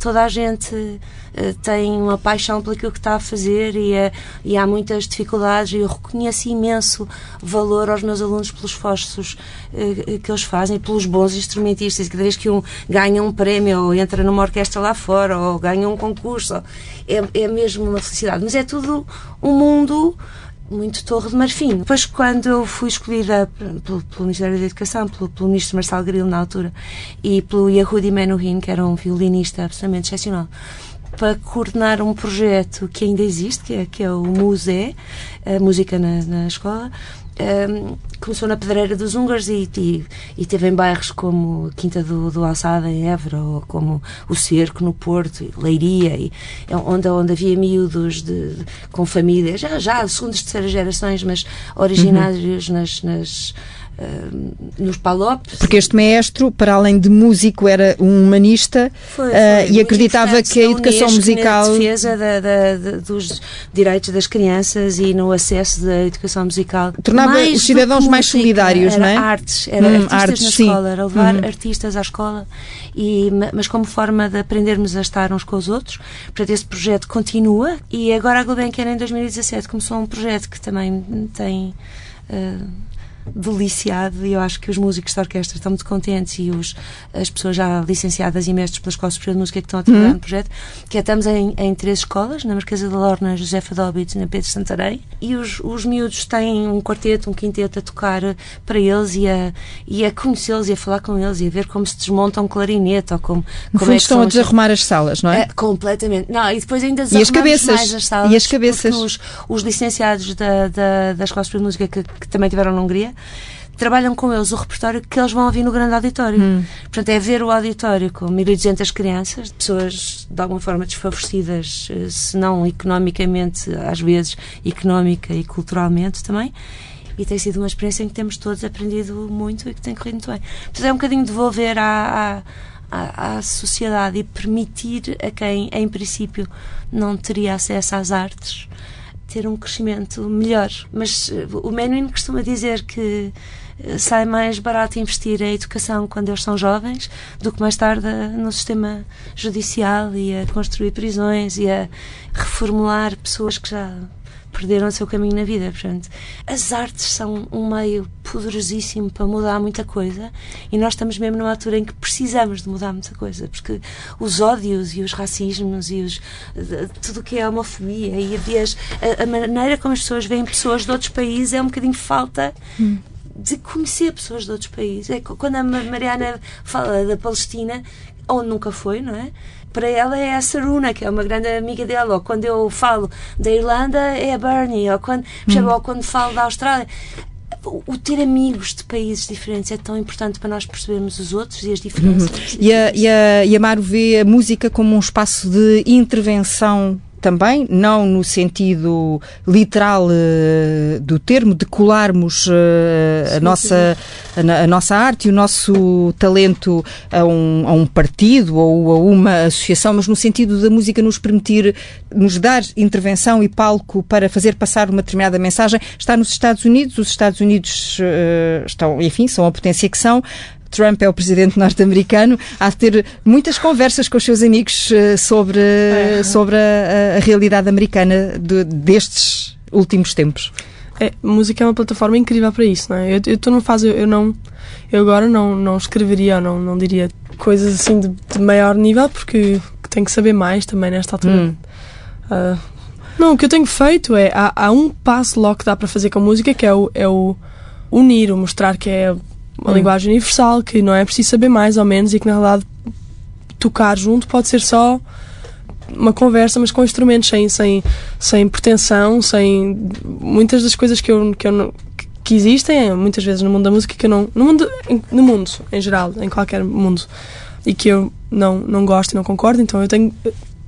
toda a gente uh, tem uma paixão pelo que está a fazer e, uh, e, há muitas dificuldades e eu reconheço imenso valor aos meus alunos pelos esforços uh, que eles fazem, pelos bons instrumentistas. Cada vez que um ganha um prémio ou entra numa orquestra lá fora ou ganha um concurso, é, é mesmo uma felicidade. Mas é tudo um mundo muito Torre de Marfim. Depois, quando eu fui escolhida pelo, pelo Ministério da Educação, pelo, pelo, ministro Marcelo Grilo na altura, e pelo Yehudi Menuhin, que era um violinista absolutamente excepcional, para coordenar um projeto que ainda existe, que é, que é o Museu, a música na, na escola, um, começou na Pedreira dos Húngaros e, e, e, teve em bairros como Quinta do, do Alçada, em Évora, ou como o Cerco, no Porto, e Leiria, e, é onde, onde havia miúdos de, de, com famílias, já, já segundas, terceiras gerações, mas originários uhum. nas, nas nos Palopes. Porque este maestro, para além de músico, era um humanista foi, foi, uh, e acreditava que a educação Unesco musical. Na defesa da, da, da, dos direitos das crianças e no acesso da educação musical. Tornava mais os cidadãos mais solidários, era não é? Artes, era hum, artistas artes, na sim. escola, era levar uhum. artistas à escola, e, mas como forma de aprendermos a estar uns com os outros. Portanto, esse projeto continua e agora a Gulbenkian em 2017 começou um projeto que também tem. Uh, deliciado e eu acho que os músicos da orquestra estão muito contentes e os, as pessoas já licenciadas e mestres pela Escola Superior de Música que estão a trabalhar uhum. no projeto, que é, estamos em, em três escolas, na Marquesa da Lorna, José Fadóbitos e na Pedro Santarém, e os, os miúdos têm um quarteto, um quinteto a tocar para eles e a, e a conhecê-los e a falar com eles e a ver como se desmonta um clarinete ou como, no como fundo é estão a desarrumar as salas, não é? é? completamente. Não, e depois ainda e as cabeças, mais as salas. E as cabeças. Os, os licenciados da, da, da Escola Superior de Música que, que também tiveram na Hungria trabalham com eles o repertório que eles vão ouvir no grande auditório. Hum. Portanto, é ver o auditório com 1.200 crianças, pessoas de alguma forma desfavorecidas, eh, se não economicamente, às vezes económica e culturalmente também. E tem sido uma experiência em que temos todos aprendido muito e que tem corrido muito bem. Portanto, é um bocadinho devolver à, à, à sociedade e permitir a quem, em princípio, não teria acesso às artes ter um crescimento melhor. Mas eh, o Menuhin costuma dizer que eh, sai mais barato investir em educação quando eles são jovens do que mais tarde no sistema judicial e a construir prisões e a reformular pessoas que já perderam o seu caminho na vida. Portanto, as artes são um meio poderosíssimo para mudar muita coisa e nós estamos mesmo numa altura em que precisamos de mudar muita coisa, porque os ódios e os racismos e os, tudo o que é homofobia e a, a, maneira como as pessoas veem pessoas de outros países é um bocadinho falta. Hum de conhecer pessoas de outros países. É, quando a Mariana fala da Palestina, onde nunca foi, não é? Para ela é a Saruna, que é uma grande amiga dela, ou quando eu falo da Irlanda é a Bernie, ou quando, percebe, ou quando falo da Austrália. O, ter amigos de países diferentes é tão importante para nós percebermos os outros e as diferenças. E a, e, a, e a Maro vê a música como um espaço de intervenção também, não no sentido literal uh, do termo, de colarmos uh, a, nossa, a, nossa arte e o nosso talento a um, a um partido ou a uma associação, mas no sentido da música nos permitir, nos dar intervenção e palco para fazer passar uma determinada mensagem. Está nos Estados Unidos, os Estados Unidos uh, estão, enfim, são a potência que são. Trump é o presidente norte-americano, há de ter muitas conversas com os seus amigos uh, sobre, sobre a, a, realidade americana de, destes últimos tempos. É, música é uma plataforma incrível para isso, não é? Eu estou numa fase, eu, eu, não, eu agora não, não escreveria ou não, não diria coisas assim de, de maior nível porque tenho que saber mais também nesta altura. Hum. Uh, não, o que eu tenho feito é há, há, um passo logo que dá para fazer com a música que é o, é o unir, o mostrar que é uma hum. linguagem universal, que não é preciso saber mais ou menos e que na realidade tocar junto pode ser só uma conversa, mas com instrumentos sem, sem, sem pretensão, sem muitas das coisas que eu, que eu não, que existem muitas vezes no mundo da música que eu não no mundo no mundo em geral em qualquer mundo e que eu não não gosto e não concordo então eu tenho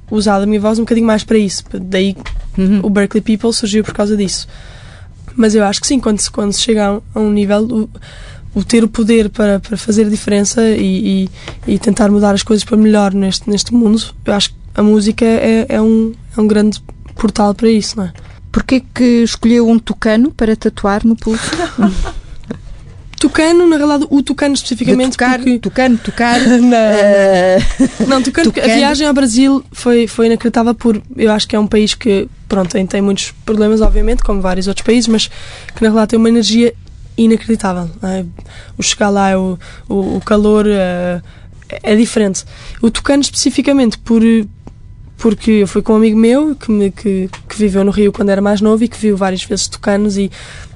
usado a minha voz um bocadinho mais para isso daí uhum. o Berkeley People surgiu por causa disso mas eu acho que sim quando se, quando se chega a um, a um nível o ter o poder para, para fazer a diferença e, e, e, tentar mudar as coisas para melhor neste, neste mundo, eu acho que a música é, é, um, é um grande portal para isso, não é? Porquê que escolheu um tucano para tatuar no pulso? Tucano, na realidade, o Tucano especificamente. De tocar, porque... Tucano, tocar. não, não tucano, tucano, a viagem ao Brasil foi, foi inacreditável por. Eu acho que é um país que, pronto, tem, tem muitos problemas, obviamente, como vários outros países, mas que na realidade tem uma energia inacreditável. É? O chegar lá, o, o, o calor é, é diferente. O Tucano especificamente por porque eu fui com um amigo meu que, me, que, que, viveu no Rio quando era mais novo e que viu várias vezes tucanos e,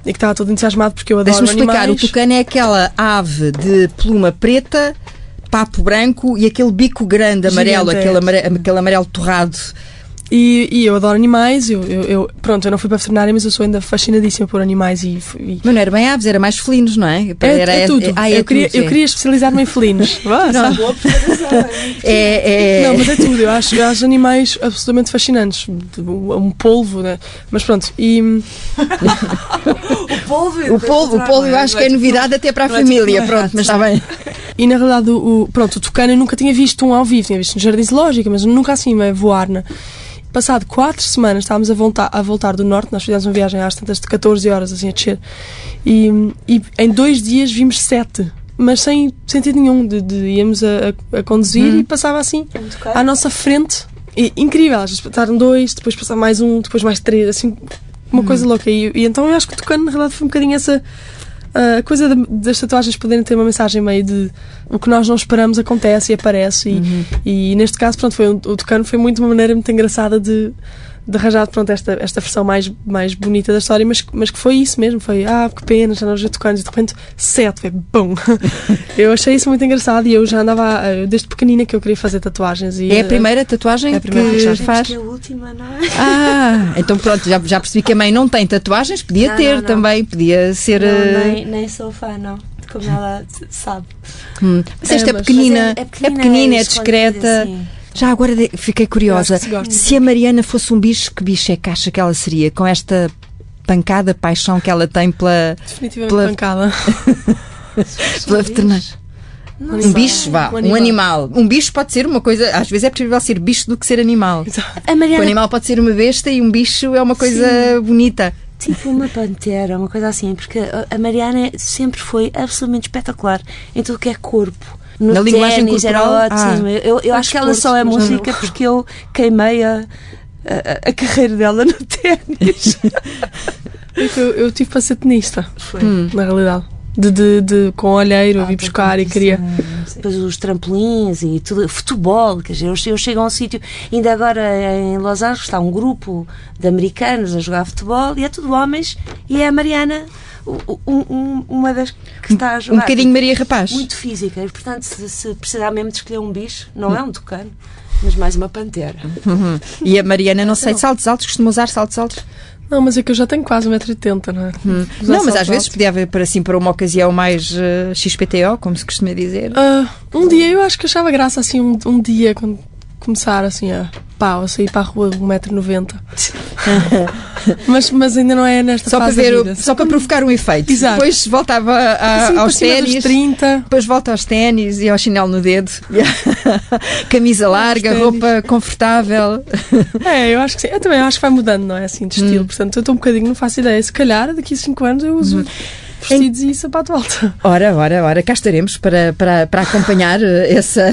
e que estava todo entusiasmado porque eu adoro Deixa-me explicar, o tucano é aquela ave de pluma preta, papo branco e aquele bico grande amarelo, aquele, amarelo, aquele amarelo torrado. E, e, eu adoro animais, eu, eu, eu, pronto, eu não fui para a veterinária, mas eu sou ainda fascinadíssima por animais e. e... Mas não era bem aves, era mais felinos, não é? é era, é, tudo. É, ah, é eu, queria, eu queria especializar-me em felinos. não, boa é, é... Não, mas é tudo, eu acho, eu acho animais absolutamente fascinantes. Um polvo, né? Mas pronto, e. o polvo, o polvo, o polvo eu acho que é novidade até para a família, pronto, mas está bem. E na realidade, o, pronto, o tucano eu nunca tinha visto um ao vivo, tinha visto no Jardim Zoológico, mas nunca assim voar, né? Passado quatro semanas estávamos a voltar, a voltar do norte, nós fizemos uma viagem às tantas de 14 horas assim a descer, e, e em dois dias vimos sete mas sem sentido nenhum. De, de íamos a, a, conduzir hum. e passava assim à nossa frente. E, incrível, às vezes passaram dois, depois passava mais um, depois mais três, assim, uma hum. coisa louca. E, e, então eu acho que tocando, na realidade, foi um bocadinho essa a coisa de, das tatuagens poderem ter uma mensagem meio de o que nós não esperamos acontece e aparece. E, uhum. e, neste caso, pronto, foi, o Tucano foi muito uma maneira muito engraçada de de arranjar pronto, esta, esta versão mais, mais bonita da história, mas, mas que foi isso mesmo. Foi, ah, que pena, já não já tocando, e de repente, sete, foi bom. eu achei isso muito engraçado e eu já andava, desde pequenina, que eu queria fazer tatuagens. E, é a primeira tatuagem é a primeira que tatuagem. faz? Que é a última, não é? Ah, então pronto, já, já percebi que a mãe não tem tatuagens, podia não, ter não, não. também, podia ser. Não, uh... nem, nem sou fã, não como ela sabe. Hum. Mas esta é, é, pequenina, é, é, pequenina, é, pequenina, é discreta. Assim. Já agora fiquei curiosa. Se, se a Mariana fosse um bicho, que bicho é que acha que ela seria? Com esta pancada, paixão que ela tem pela. Definitivamente pela... pancada. pela veterinária. um bicho, vá, um animal. um animal. Um bicho pode ser uma coisa, às vezes é preferível ser bicho do que ser animal. A Mariana... O animal pode ser uma besta e um bicho é uma coisa Sim. bonita. Tipo uma pantera, uma coisa assim, porque a Mariana sempre foi absolutamente espetacular em tudo que é corpo no Na linguagem ténis, era ótimo. Ah, eu eu acho que ela só é música porque eu queimei a, a, a carreira dela no ténis. eu, eu tive para ser tenista, hum. na realidade. De, de, de, com olheiro, ah, vi buscar e queria. Depois os trampolins e tudo, futebol, quer dizer, eu, eu chego a um sítio, ainda agora em Los Angeles está um grupo de americanos a jogar futebol e é tudo homens e é a Mariana um, uma das que está a jogar. Um bocadinho Maria Rapaz. Muito física. E, portanto, se, se precisar mesmo de escolher um bicho, não é um tucano. Mas mais uma pantera. Uhum. E a Mariana, não sei, saltos altos, costuma usar saltos altos? Não, mas é que eu já tenho quase 1,80m, não é? Hum. Não, mas às vezes podia haver para assim para uma ocasião mais uh, XPTO, como se costuma dizer. Uh, um dia eu acho que achava graça assim um, um dia quando começar assim a pau, a sair para a rua de 1,90m. mas, mas ainda não é nesta só fase para ver vida. Só para provocar um efeito. Exato. Depois voltava a, assim, aos ténis. 30. Depois volta aos ténis e ao chinelo no dedo. Camisa larga, roupa confortável. É, eu acho que sim. Eu também acho que vai mudando, não é? Assim, de estilo. Hum. Portanto, eu estou um bocadinho, não faço ideia. Se calhar daqui a 5 anos eu uso. Hum vestidos em... e sapato alto. Ora, ora, ora, cá estaremos para, para, para acompanhar eh, essa,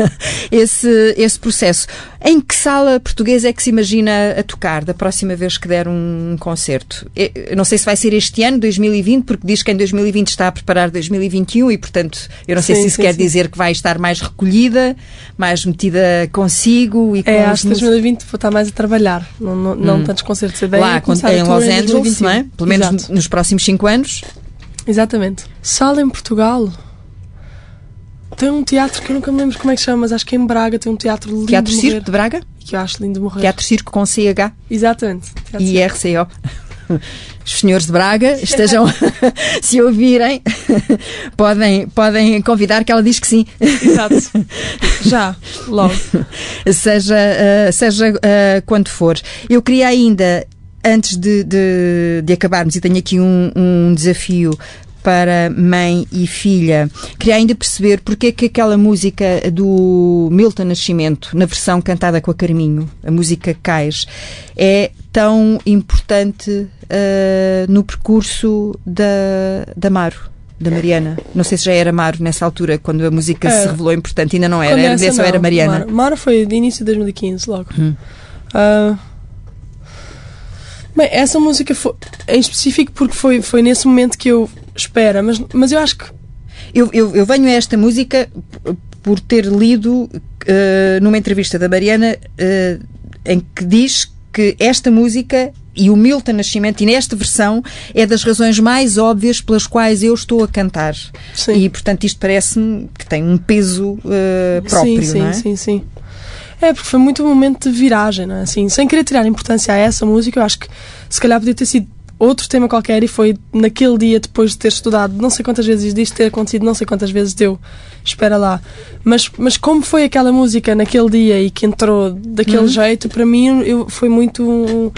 esse, esse processo. Em que sala portuguesa é que se imagina a tocar da próxima vez que der um concerto? Eu não sei se vai ser este ano, 2020, porque diz que em 2020 está a preparar 2021 e, portanto, eu não sei sim, se isso sim, quer sim. dizer que vai estar mais recolhida, mais metida consigo e com É, acho que 2020 vou estar mais a trabalhar, não, não, não hum. tantos concertos. A ideia Lá, é em Los Angeles, não é? Pelo menos Exato. nos próximos 5 anos. Exatamente. Sala em Portugal. Tem um teatro que eu nunca me lembro como é que chama, mas acho que em Braga tem um teatro lindo Teatro de Circo de Braga? Que eu acho lindo de morrer. Teatro Circo com CH? Exatamente. E RCO. Os senhores de Braga estejam, se ouvirem, podem, podem convidar que ela diz que sim. Exato. Já, logo. seja uh, seja uh, quando for. Eu queria ainda antes de, de, de, acabarmos, e tenho aqui um, um desafio para mãe e filha. Queria ainda perceber porque é que aquela música do Milton Nascimento, na versão cantada com a Carminho, a música Cais, é tão importante uh, no percurso da, da Maro. Da Mariana. Não sei se já era Maro nessa altura, quando a música é. se revelou importante. Ainda não era. Era, só era Mariana. Maro, Maro foi de início de 2015, logo. Hum. Uh, Bem, essa música foi em específico porque foi, foi nesse momento que eu espera, mas, mas eu acho que. Eu, eu, eu venho a esta música por ter lido uh, numa entrevista da Mariana uh, em que diz que esta música e o Milton Nascimento, e nesta versão, é das razões mais óbvias pelas quais eu estou a cantar. Sim. E, portanto, isto parece-me que tem um peso uh, próprio, sim, sim, não é? Sim, sim, é, porque foi muito um momento de viragem, não é? Assim, sem querer tirar importância a essa música, eu acho que se calhar podia ter sido outro tema qualquer e foi naquele dia, depois de ter estudado não sei quantas vezes disto ter acontecido, não sei quantas vezes deu, espera lá. Mas, mas como foi aquela música naquele dia e que entrou daquele uhum. jeito, para mim eu, foi muito.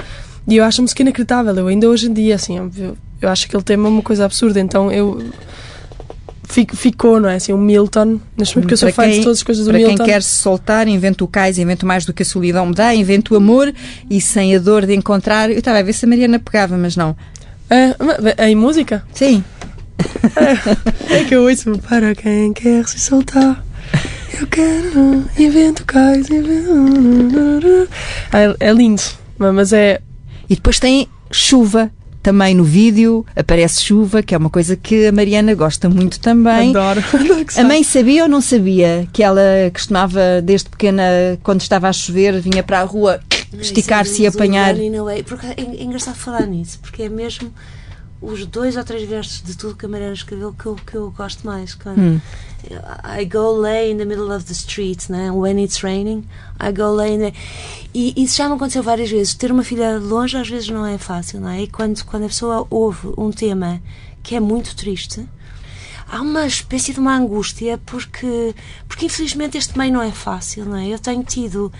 E eu acho a música inacreditável. Eu ainda hoje em dia, assim, eu, eu acho aquele tema uma coisa absurda. Então eu ficou, não é? Assim, o Milton, porque eu sou fã de todas as coisas do para Milton. Para quem quer se soltar, invento o cais, invento mais do que a solidão me dá, invento o amor e sem a dor de encontrar. Eu estava a ver se a Mariana pegava, mas não. É, em música? Sim. É, é que eu ouço para quem quer se soltar. Eu quero, invento cais, invento. É, é lindo, mas é. E depois tem chuva também no vídeo aparece chuva, que é uma coisa que a Mariana gosta muito também. Adoro. a mãe sabia ou não sabia que ela costumava, desde pequena, quando estava a chover, vinha para a rua esticar-se e apanhar? Porque é, é engraçado falar nisso, porque é mesmo os dois ou três versos de tudo que a Mariana escreveu que eu, que eu gosto mais. Quando hum. I go lay in the middle of the street, né? when it's raining, I go lay in the... E isso já me aconteceu várias vezes. Ter uma filha longe às vezes não é fácil, não é? E quando, quando a pessoa ouve um tema que é muito triste, há uma espécie de uma angústia porque, porque infelizmente este meio não é fácil, não é? Eu tenho tido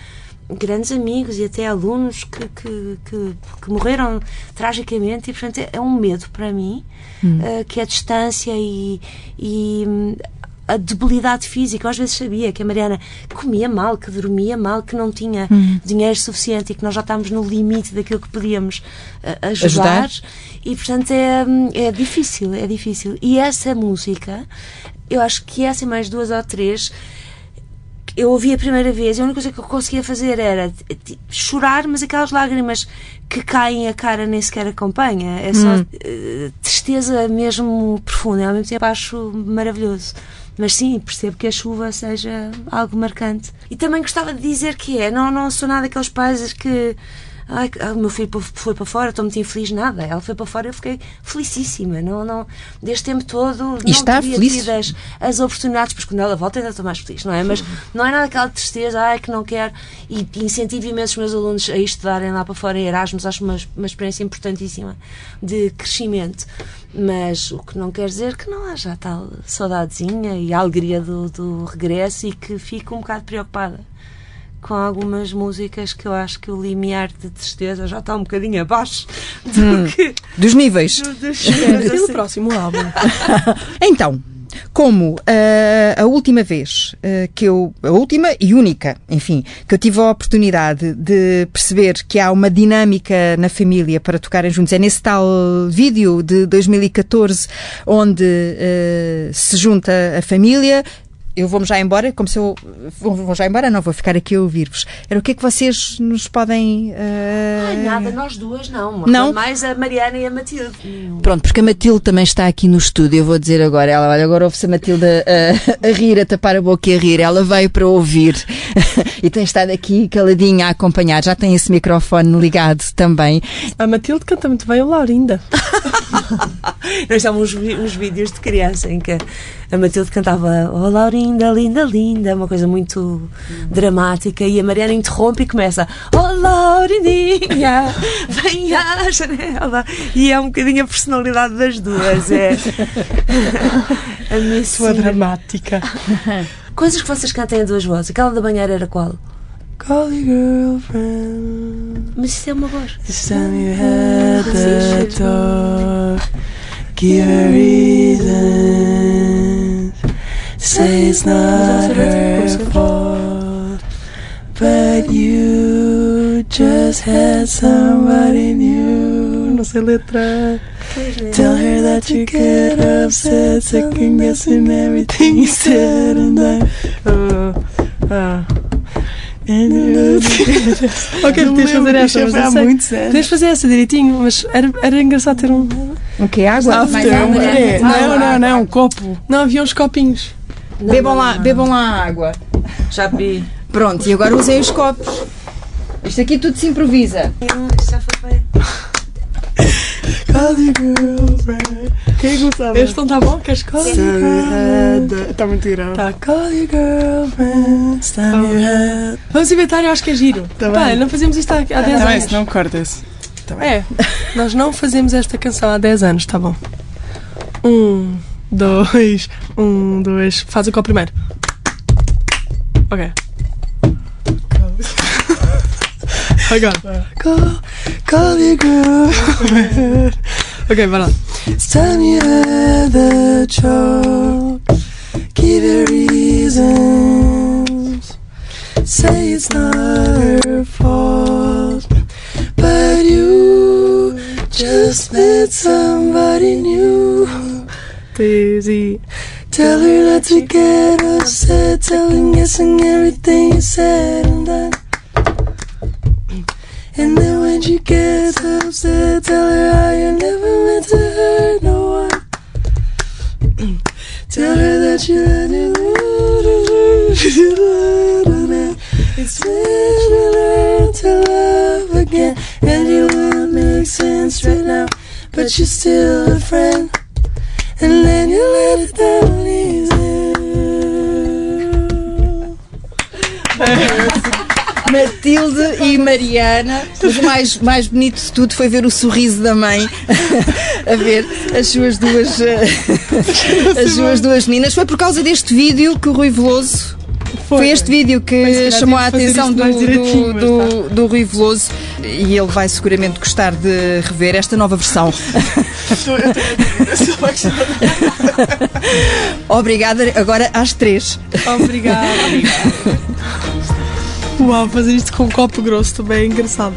grandes amigos e até alunos que, que, que, que morreram tragicamente e, portanto, é, é um medo para mim hum. uh, que a distância e, e hum, a debilidade física. Eu às vezes sabia que a Mariana comia mal, que dormia mal, que não tinha hum. dinheiro suficiente e que nós já estávamos no limite daquilo que podíamos uh, ajudar. ajudar. E, portanto, é, hum, é difícil, é difícil. E essa música, eu acho que essa e mais duas ou três eu ouvi a primeira vez e a única coisa que eu conseguia fazer era chorar, mas aquelas lágrimas que caem a cara nem sequer acompanha. É só hum. uh, tristeza mesmo profunda. Ao mesmo tempo acho maravilhoso. Mas sim, percebo que a chuva seja algo marcante. E também gostava de dizer que é, não, não sou nada daqueles pais que ai, o meu filho foi para fora, estou muito infeliz, nada. Ela foi para fora, eu fiquei felicíssima. Não, não, deste tempo todo, e está feliz? As, as oportunidades, porque quando ela volta ainda estou mais feliz, não é? Mas não é nada aquela tristeza, ai, que não quero. E incentivo imenso os meus alunos a estudarem lá para fora em Erasmus, acho uma, uma experiência importantíssima de crescimento. Mas o que não quer dizer que não haja tal saudadezinha e alegria do, do regresso e que fico um bocado preocupada com algumas músicas que eu acho que o limiar de tristeza já está um bocadinho abaixo do hum, que, dos níveis. Do, dos, e no próximo álbum. então, como uh, a última vez uh, que eu, a última e única, enfim, que eu tive a oportunidade de perceber que há uma dinâmica na família para tocarem juntos, é nesse tal vídeo de 2014 onde uh, se junta a família, eu vou-me já embora, como se eu. Vou, já embora, não, vou ficar aqui a ouvir-vos. Era o que é que vocês nos podem. Uh... Ai, nada, nós duas não. Não. Mais a Mariana e a Matilde. Pronto, porque a Matilde também está aqui no estúdio, eu vou dizer agora. Ela, olha, agora ouve-se a Matilde a, a, rir, a tapar a boca e a rir. Ela veio para ouvir e tem estado aqui caladinha a acompanhar. Já tem esse microfone ligado também. A Matilde canta muito bem o Laurinda. nós temos uns, uns vídeos de criança em que a Matilde cantava Oh Laurinda, linda, linda, uma coisa muito hum. dramática, e a Mariana interrompe e começa Oh Laurindinha, vem à janela. E é um bocadinho a personalidade das duas. É a minha sua dramática. Coisas que vocês cantem a duas vozes. Aquela da banheira era qual? Call your girlfriend. Mas isso é uma voz. This time you had the talk. Give a reason. Say it's not her fault, but you just had somebody new. No sé letra. Tell her that you get upset, second guessing everything you said, and I. Uh, uh. ok, tens de fazer essa. Mas sei. muito sério. Tens de fazer essa direitinho, mas era, era engraçado ter um. O que? Água? After, água. É. Não, não, não, um copo. Não, havia uns copinhos. Não, bebam, lá, bebam lá água. Já bebi. Pronto, e agora usem os copos. Isto aqui tudo se improvisa. Isto já foi bem. Call your girlfriend. Quem gostava? Este não está bom? Queres call? Está muito grave. Tá, call your girlfriend. Stab your head. Vamos inventar, eu acho que é giro. Tá Pá, não fazemos isto há, há 10 tá anos. Bem, se não corta-se. Tá é, nós não fazemos esta canção há 10 anos, tá bom. Um dois, um, dois. Faz o qual primeiro? Ok. Agora. Call, call your girl. ok, vai lá. You had the choke. Give it reasons. Say it's not her fault. But you just met somebody new. Daisy. Tell her not to get upset. Tell her guessing everything you said and done. And then when she gets upset, tell her how you never meant to hurt no one. tell her that you let it It's better learn to love again. And you won't make sense right now, but you're still a friend. And then you let it down easy. Matilde e Mariana. Mas o mais, mais bonito de tudo foi ver o sorriso da mãe a ver as suas duas eh, as suas duas meninas. Foi por causa deste vídeo que o Rui Veloso foi este vídeo que chamou a atenção do, do, do, do Rui Veloso e ele vai seguramente gostar de rever esta nova versão. Obrigada, agora às três. Obrigada. Uau, fazer isto com um copo grosso também é engraçado.